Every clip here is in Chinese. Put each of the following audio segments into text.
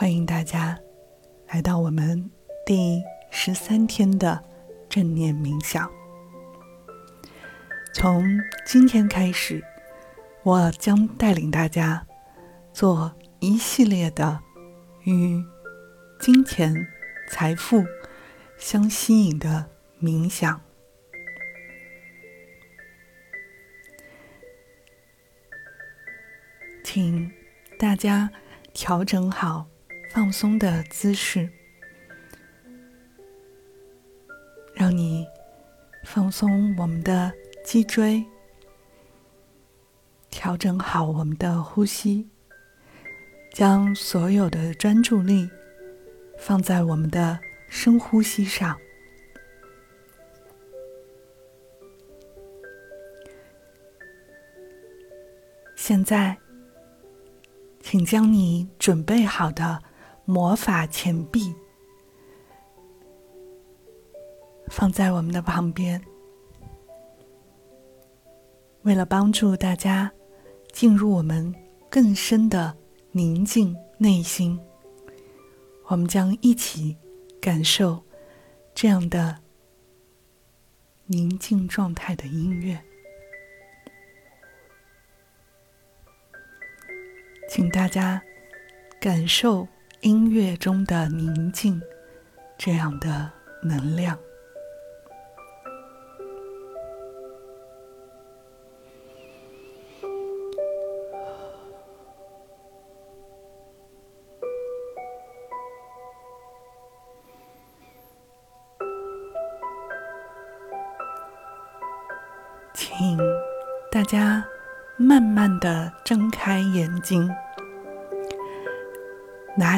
欢迎大家来到我们第十三天的正念冥想。从今天开始，我将带领大家做一系列的与金钱、财富相吸引的冥想。请大家调整好放松的姿势，让你放松我们的脊椎，调整好我们的呼吸，将所有的专注力放在我们的深呼吸上。现在。请将你准备好的魔法钱币放在我们的旁边。为了帮助大家进入我们更深的宁静内心，我们将一起感受这样的宁静状态的音乐。请大家感受音乐中的宁静，这样的能量。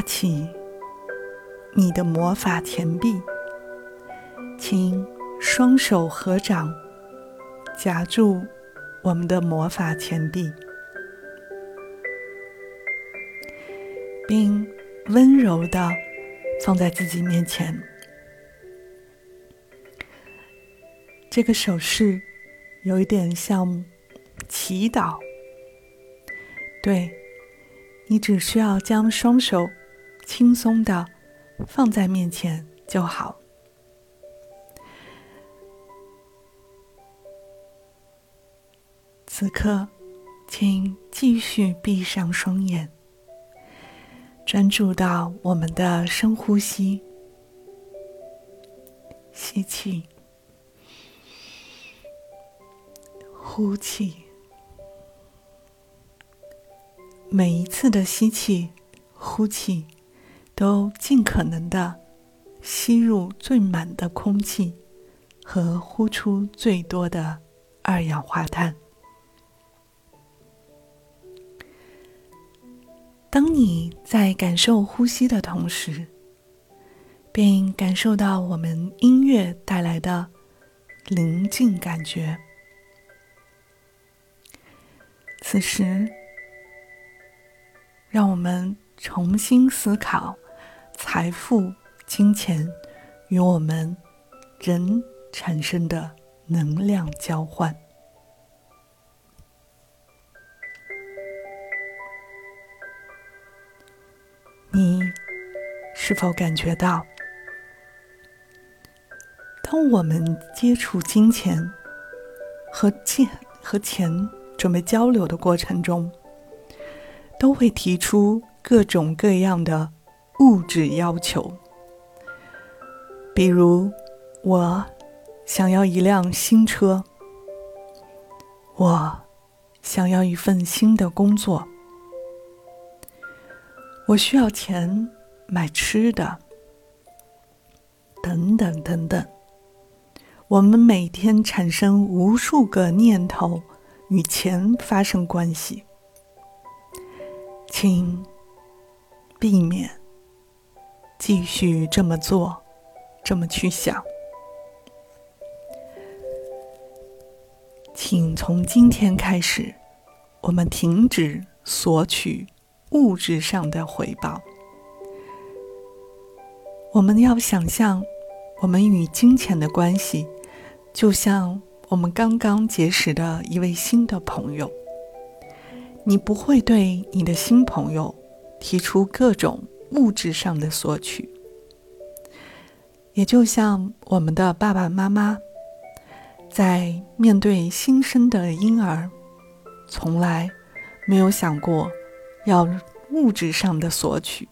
起你的魔法钱币，请双手合掌，夹住我们的魔法钱币，并温柔的放在自己面前。这个手势有一点像。祈祷，对你只需要将双手轻松的放在面前就好。此刻，请继续闭上双眼，专注到我们的深呼吸，吸气，呼气。每一次的吸气、呼气，都尽可能的吸入最满的空气，和呼出最多的二氧化碳。当你在感受呼吸的同时，并感受到我们音乐带来的宁静感觉，此时。让我们重新思考财富、金钱与我们人产生的能量交换。你是否感觉到，当我们接触金钱和钱和钱准备交流的过程中？都会提出各种各样的物质要求，比如我想要一辆新车，我想要一份新的工作，我需要钱买吃的，等等等等。我们每天产生无数个念头与钱发生关系。请避免继续这么做，这么去想。请从今天开始，我们停止索取物质上的回报。我们要想象，我们与金钱的关系，就像我们刚刚结识的一位新的朋友。你不会对你的新朋友提出各种物质上的索取。也就像我们的爸爸妈妈，在面对新生的婴儿，从来没有想过要物质上的索取。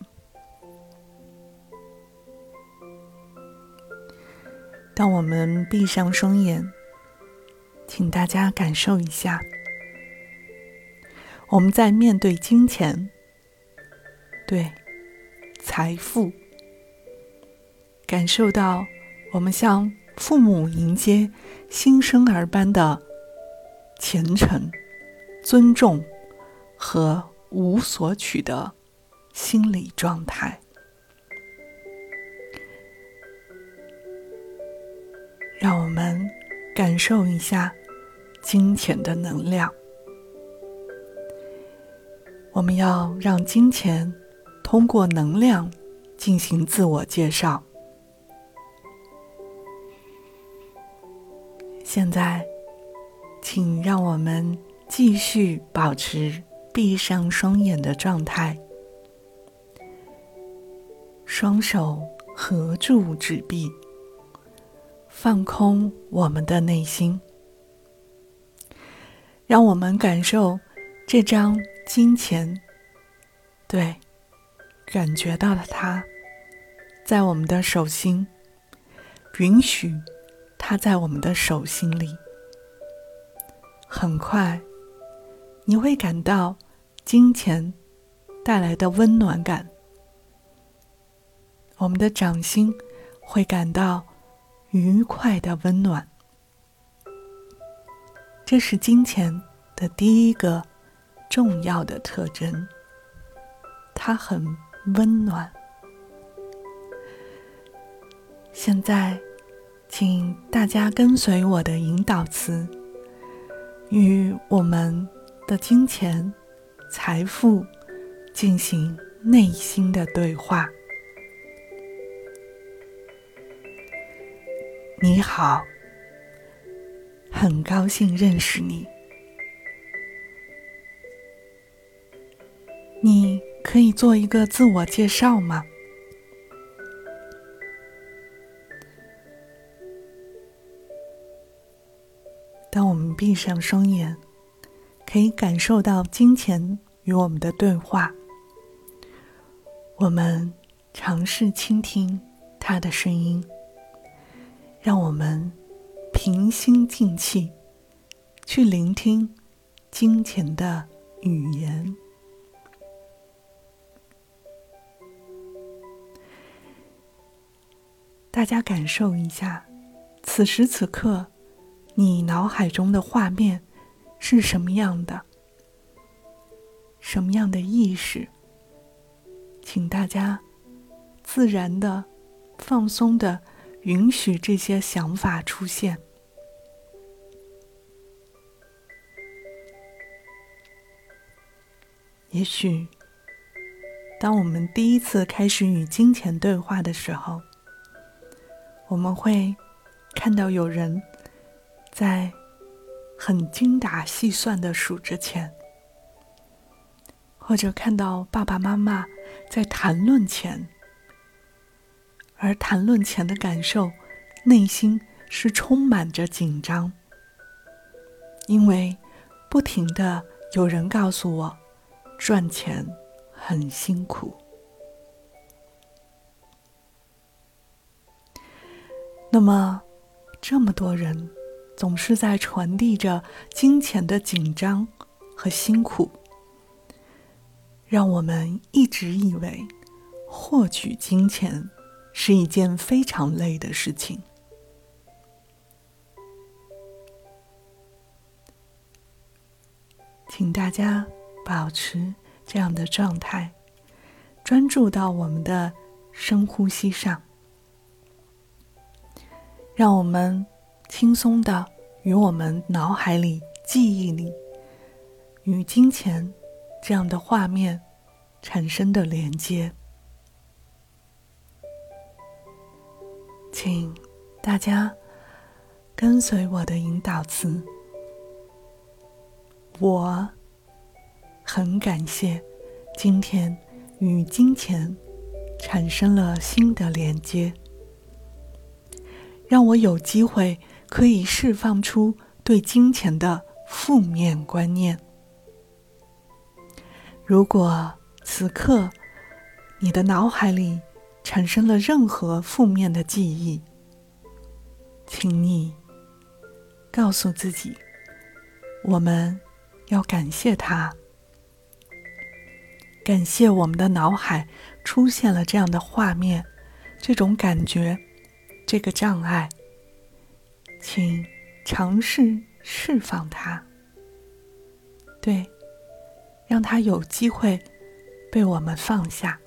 当我们闭上双眼，请大家感受一下，我们在面对金钱，对财富。感受到我们向父母迎接新生儿般的虔诚、尊重和无所取的心理状态，让我们感受一下金钱的能量。我们要让金钱通过能量进行自我介绍。现在，请让我们继续保持闭上双眼的状态，双手合住纸币，放空我们的内心，让我们感受这张金钱，对，感觉到了它，在我们的手心，允许。它在我们的手心里，很快你会感到金钱带来的温暖感。我们的掌心会感到愉快的温暖，这是金钱的第一个重要的特征，它很温暖。现在。请大家跟随我的引导词，与我们的金钱、财富进行内心的对话。你好，很高兴认识你。你可以做一个自我介绍吗？当我们闭上双眼，可以感受到金钱与我们的对话。我们尝试倾听他的声音，让我们平心静气，去聆听金钱的语言。大家感受一下，此时此刻。你脑海中的画面是什么样的？什么样的意识？请大家自然的、放松的允许这些想法出现。也许，当我们第一次开始与金钱对话的时候，我们会看到有人。在很精打细算的数着钱，或者看到爸爸妈妈在谈论钱，而谈论钱的感受，内心是充满着紧张，因为不停的有人告诉我，赚钱很辛苦。那么，这么多人。总是在传递着金钱的紧张和辛苦，让我们一直以为获取金钱是一件非常累的事情。请大家保持这样的状态，专注到我们的深呼吸上，让我们。轻松的与我们脑海里、记忆里与金钱这样的画面产生的连接，请大家跟随我的引导词。我很感谢今天与金钱产生了新的连接，让我有机会可以释放出对金钱的负面观念。如果此刻你的脑海里产生了任何负面的记忆，请你告诉自己，我们要感谢他，感谢我们的脑海出现了这样的画面，这种感觉，这个障碍，请尝试释放它，对，让它有机会被我们放下，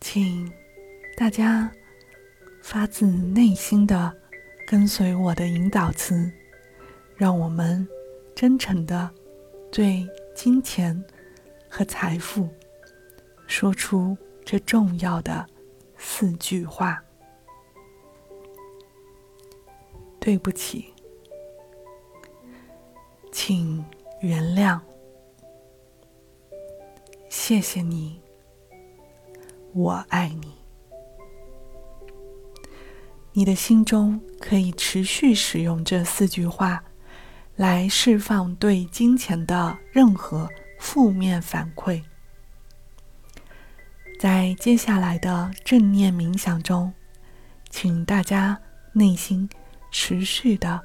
请。大家发自内心的跟随我的引导词，让我们真诚的对金钱和财富说出这重要的四句话：对不起，请原谅，谢谢你，我爱你。你的心中可以持续使用这四句话，来释放对金钱的任何负面反馈。在接下来的正念冥想中，请大家内心持续的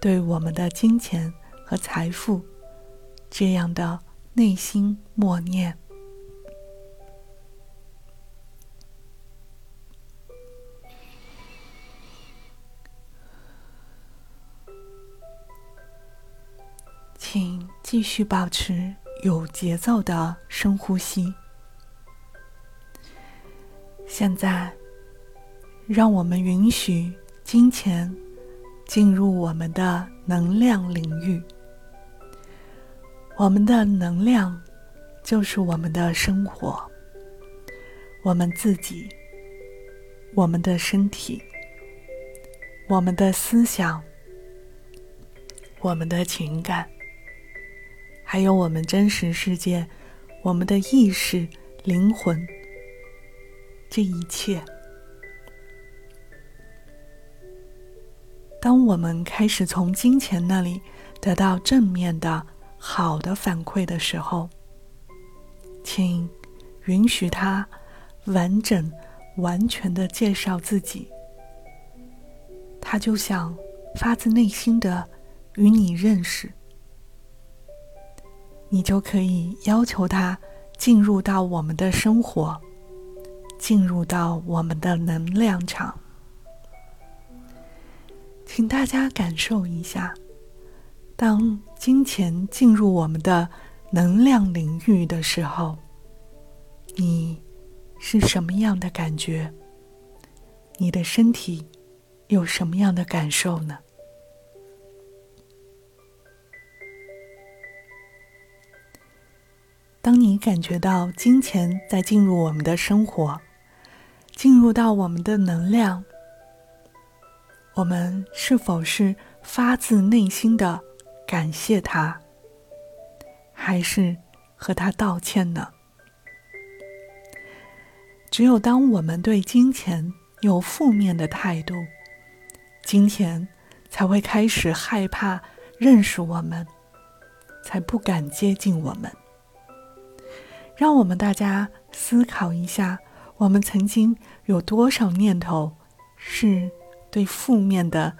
对我们的金钱和财富这样的内心默念。请继续保持有节奏的深呼吸。现在，让我们允许金钱进入我们的能量领域。我们的能量就是我们的生活，我们自己，我们的身体，我们的思想，我们的情感。还有我们真实世界，我们的意识、灵魂，这一切。当我们开始从金钱那里得到正面的、好的反馈的时候，请允许他完整、完全的介绍自己。他就想发自内心的与你认识。你就可以要求他进入到我们的生活，进入到我们的能量场。请大家感受一下，当金钱进入我们的能量领域的时候，你是什么样的感觉？你的身体有什么样的感受呢？当你感觉到金钱在进入我们的生活，进入到我们的能量，我们是否是发自内心的感谢他，还是和他道歉呢？只有当我们对金钱有负面的态度，金钱才会开始害怕认识我们，才不敢接近我们。让我们大家思考一下，我们曾经有多少念头是对负面的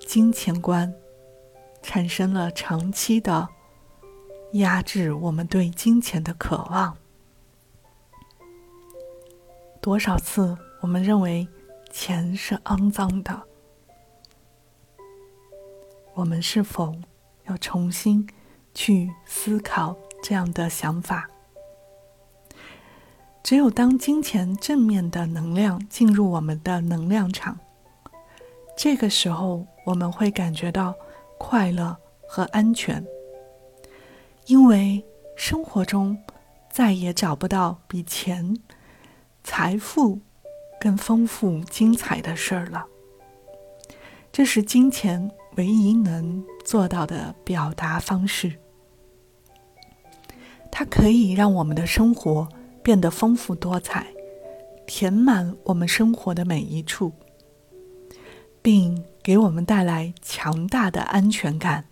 金钱观产生了长期的压制？我们对金钱的渴望，多少次我们认为钱是肮脏的？我们是否要重新去思考这样的想法？只有当金钱正面的能量进入我们的能量场，这个时候我们会感觉到快乐和安全，因为生活中再也找不到比钱、财富更丰富、精彩的事儿了。这是金钱唯一能做到的表达方式。它可以让我们的生活变得丰富多彩，填满我们生活的每一处，并给我们带来强大的安全感。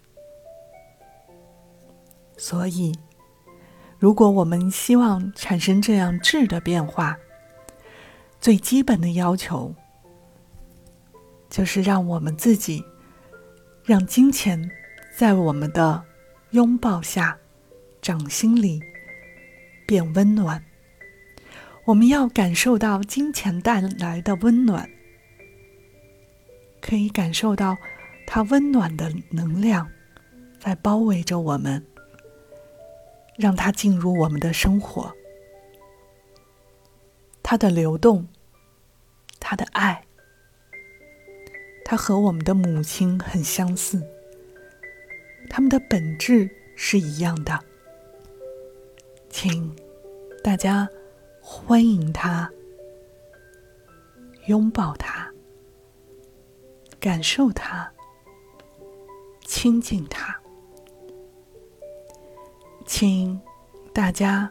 所以，如果我们希望产生这样质的变化，最基本的要求就是让我们自己，让金钱在我们的拥抱下、掌心里变温暖。我们要感受到金钱带来的温暖，可以感受到它温暖的能量在包围着我们。让它进入我们的生活，它的流动，它的爱，它和我们的母亲很相似，他们的本质是一样的。请大家欢迎他，拥抱他，感受他，亲近他。请大家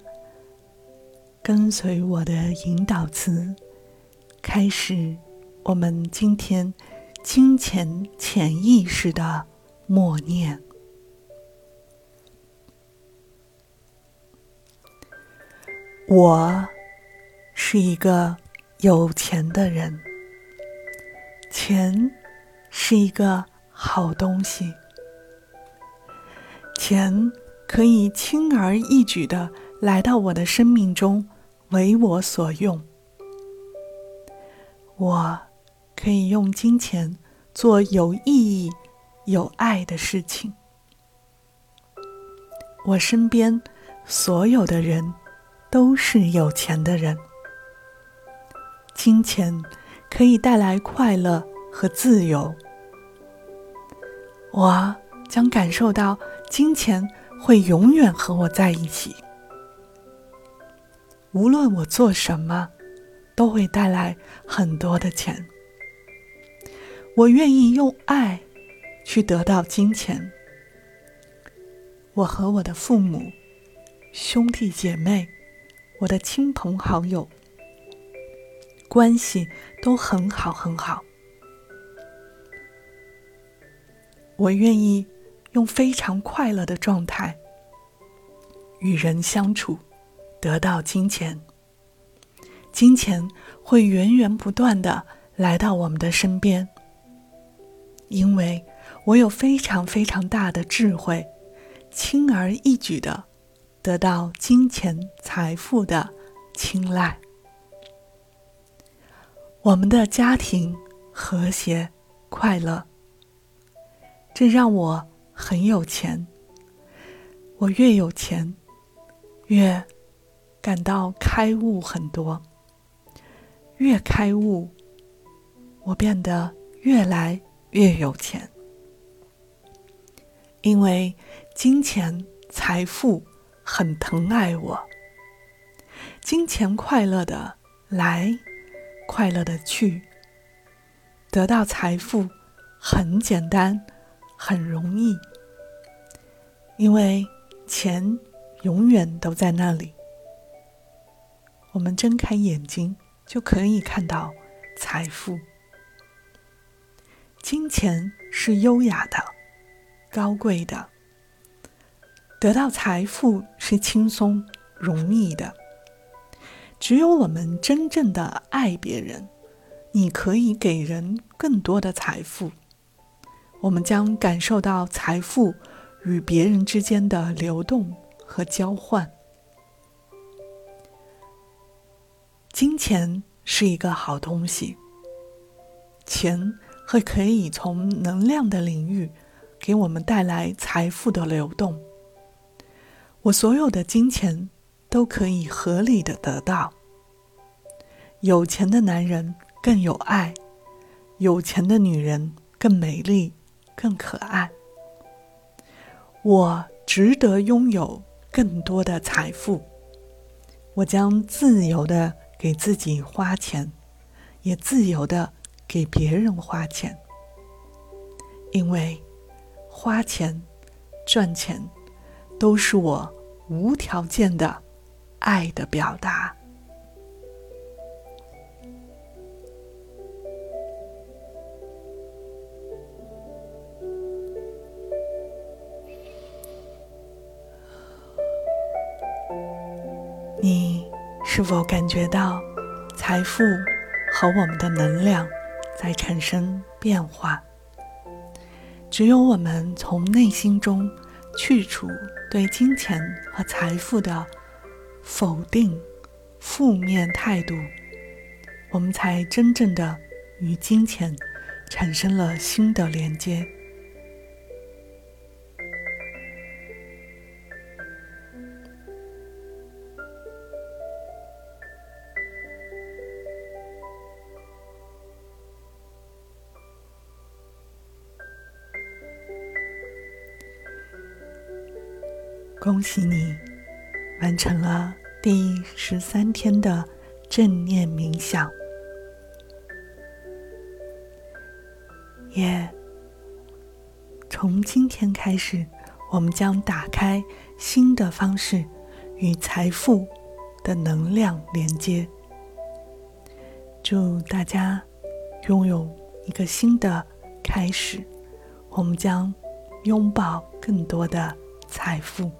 跟随我的引导词，开始我们今天金钱潜意识的默念。我是一个有钱的人，钱是一个好东西，钱。可以轻而易举的来到我的生命中，为我所用。我可以用金钱做有意义、有爱的事情。我身边所有的人都是有钱的人。金钱可以带来快乐和自由。我将感受到金钱。会永远和我在一起。无论我做什么，都会带来很多的钱。我愿意用爱去得到金钱。我和我的父母、兄弟姐妹、我的亲朋好友关系都很好很好。我愿意。用非常快乐的状态与人相处，得到金钱。金钱会源源不断的来到我们的身边，因为我有非常非常大的智慧，轻而易举的得到金钱财富的青睐。我们的家庭和谐快乐，这让我。很有钱，我越有钱，越感到开悟很多。越开悟，我变得越来越有钱。因为金钱、财富很疼爱我。金钱快乐的来，快乐的去。得到财富很简单。很容易，因为钱永远都在那里。我们睁开眼睛就可以看到财富。金钱是优雅的、高贵的，得到财富是轻松容易的。只有我们真正的爱别人，你可以给人更多的财富。我们将感受到财富与别人之间的流动和交换。金钱是一个好东西，钱会可以从能量的领域给我们带来财富的流动。我所有的金钱都可以合理的得到。有钱的男人更有爱，有钱的女人更美丽。更可爱。我值得拥有更多的财富。我将自由的给自己花钱，也自由的给别人花钱。因为花钱、赚钱都是我无条件的爱的表达。你是否感觉到财富和我们的能量在产生变化？只有我们从内心中去除对金钱和财富的否定、负面态度，我们才真正的与金钱产生了新的连接。恭喜你完成了第十三天的正念冥想，也从今天开始，我们将打开新的方式与财富的能量连接。祝大家拥有一个新的开始，我们将拥抱更多的财富。